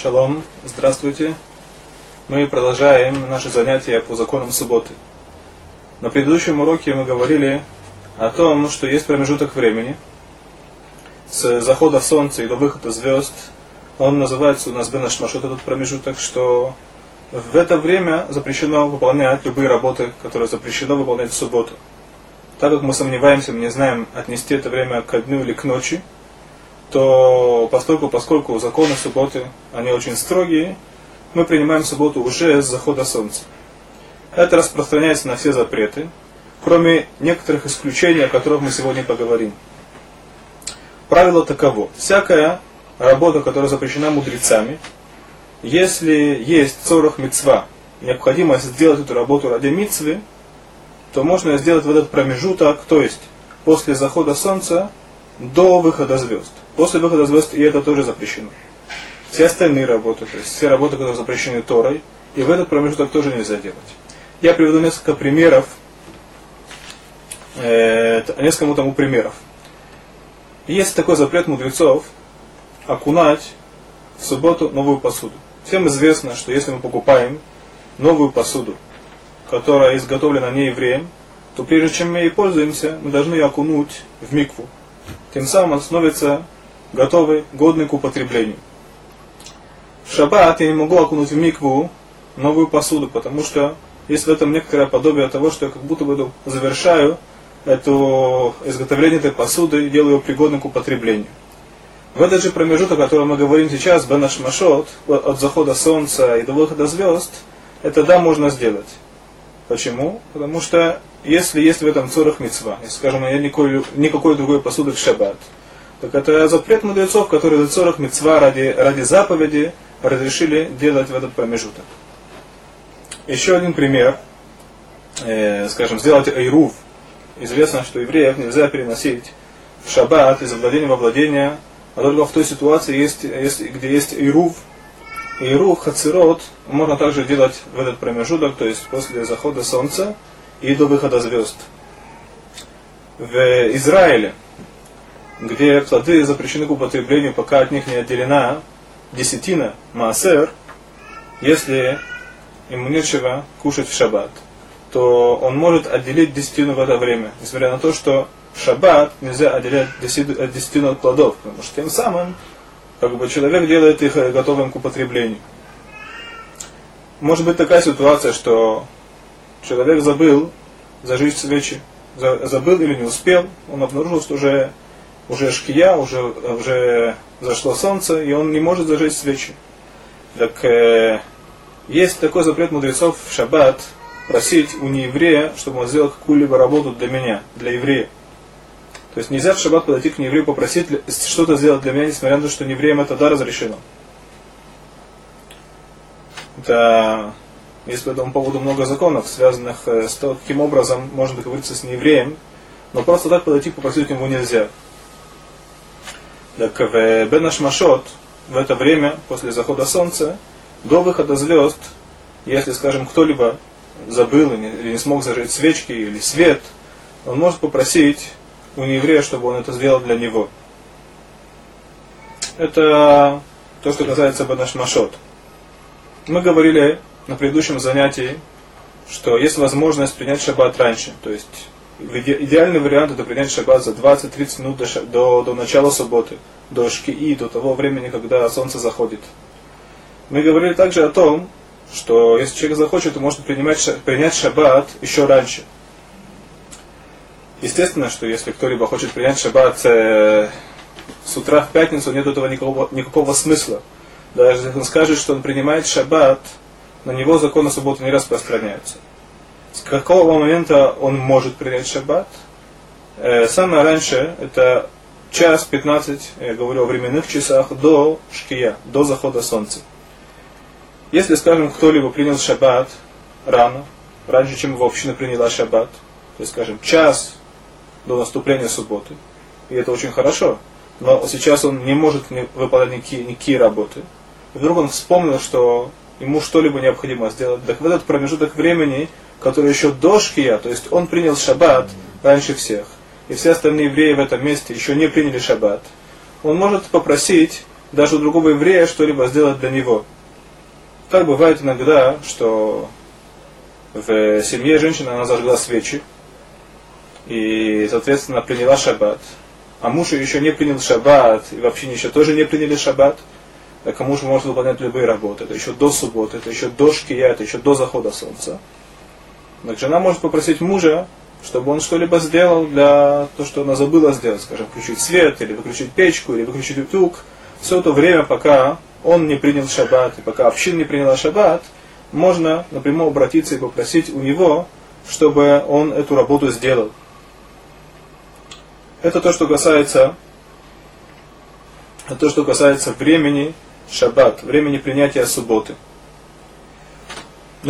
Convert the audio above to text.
Шалом, здравствуйте. Мы продолжаем наши занятия по законам субботы. На предыдущем уроке мы говорили о том, что есть промежуток времени с захода солнца и до выхода звезд. Он называется у нас Бенашмашот этот промежуток, что в это время запрещено выполнять любые работы, которые запрещено выполнять в субботу. Так как мы сомневаемся, мы не знаем, отнести это время к дню или к ночи, то поскольку, поскольку законы субботы, они очень строгие, мы принимаем субботу уже с захода солнца. Это распространяется на все запреты, кроме некоторых исключений, о которых мы сегодня поговорим. Правило таково. Всякая работа, которая запрещена мудрецами, если есть 40 мецва, необходимость сделать эту работу ради мицвы, то можно сделать в этот промежуток, то есть после захода солнца до выхода звезд. После выхода звезд и это тоже запрещено. Все остальные работы, то есть все работы, которые запрещены Торой, и в этот промежуток тоже нельзя делать. Я приведу несколько примеров, э, несколько тому примеров. Есть такой запрет мудрецов окунать в субботу новую посуду. Всем известно, что если мы покупаем новую посуду, которая изготовлена не евреем, то прежде чем мы ей пользуемся, мы должны ее окунуть в микву. Тем самым становится готовый, годный к употреблению. В шаббат я не могу окунуть в микву новую посуду, потому что есть в этом некоторое подобие того, что я как будто бы завершаю это изготовление этой посуды и делаю ее пригодной к употреблению. В этот же промежуток, о котором мы говорим сейчас, Бенаш Машот, от захода солнца и до выхода звезд, это да, можно сделать. Почему? Потому что если есть в этом цорах мецва, скажем, нет никакой, никакой другой посуды в шаббат, так это запрет мудрецов, которые за цорах мецва ради, ради заповеди разрешили делать в этот промежуток. Еще один пример. Э, скажем, сделать айрув. Известно, что евреев нельзя переносить в шаббат из владения во владение, а только в той ситуации, есть, есть, где есть айрув, Ирух, Хацирот можно также делать в этот промежуток, то есть после захода солнца и до выхода звезд. В Израиле, где плоды запрещены к употреблению, пока от них не отделена десятина, маасер, если ему нечего кушать в шаббат, то он может отделить десятину в это время, несмотря на то, что в шаббат нельзя отделять десятину от плодов, потому что тем самым как бы человек делает их э, готовым к употреблению. Может быть такая ситуация, что человек забыл зажечь свечи, забыл или не успел, он обнаружил, что уже, уже шкия, уже, уже зашло солнце, и он не может зажечь свечи. Так э, есть такой запрет мудрецов в шаббат просить у нееврея, чтобы он сделал какую-либо работу для меня, для еврея. То есть нельзя в шаббат подойти к еврею попросить что-то сделать для меня, несмотря на то, что евреям это да разрешено. Это есть по этому поводу много законов, связанных э, с тем, каким образом можно договориться с неевреем, но просто так подойти попросить ему нельзя. Так в Бенаш Машот в это время, после захода солнца, до выхода звезд, если, скажем, кто-либо забыл или не смог зажечь свечки или свет, он может попросить у нееврея, чтобы он это сделал для него. Это то, что касается Банашмашот. Мы говорили на предыдущем занятии, что есть возможность принять шаббат раньше. То есть идеальный вариант это принять шаббат за 20-30 минут до, до, до начала субботы, до шкии, до того времени, когда солнце заходит. Мы говорили также о том, что если человек захочет, то может принимать, принять шаббат еще раньше – Естественно, что если кто-либо хочет принять шаббат э, с утра в пятницу, нет этого никакого, никакого смысла. Даже если он скажет, что он принимает шаббат, на него законы субботы не распространяются. С какого момента он может принять шаббат? Э, самое раньше это час 15, я говорю о временных часах, до шкия, до захода солнца. Если, скажем, кто-либо принял шаббат рано, раньше, чем его община приняла шаббат, то есть, скажем, час до наступления субботы. И это очень хорошо. Но сейчас он не может выполнять никакие, никакие работы. И вдруг он вспомнил, что ему что-либо необходимо сделать. Так в этот промежуток времени, который еще до шкия, то есть он принял шаббат раньше всех, и все остальные евреи в этом месте еще не приняли шаббат, он может попросить даже у другого еврея что-либо сделать для него. Так бывает иногда, что в семье женщина она зажгла свечи и, соответственно, приняла шаббат. А муж еще не принял шаббат, и вообще еще тоже не приняли шаббат. Так а муж может выполнять любые работы. Это еще до субботы, это еще до шкия, это еще до захода солнца. Так жена может попросить мужа, чтобы он что-либо сделал для того, что она забыла сделать, скажем, включить свет, или выключить печку, или выключить утюг. Все то время, пока он не принял шаббат, и пока община не приняла шаббат, можно напрямую обратиться и попросить у него, чтобы он эту работу сделал. Это то, что касается, это то, что касается времени шаббат, времени принятия субботы.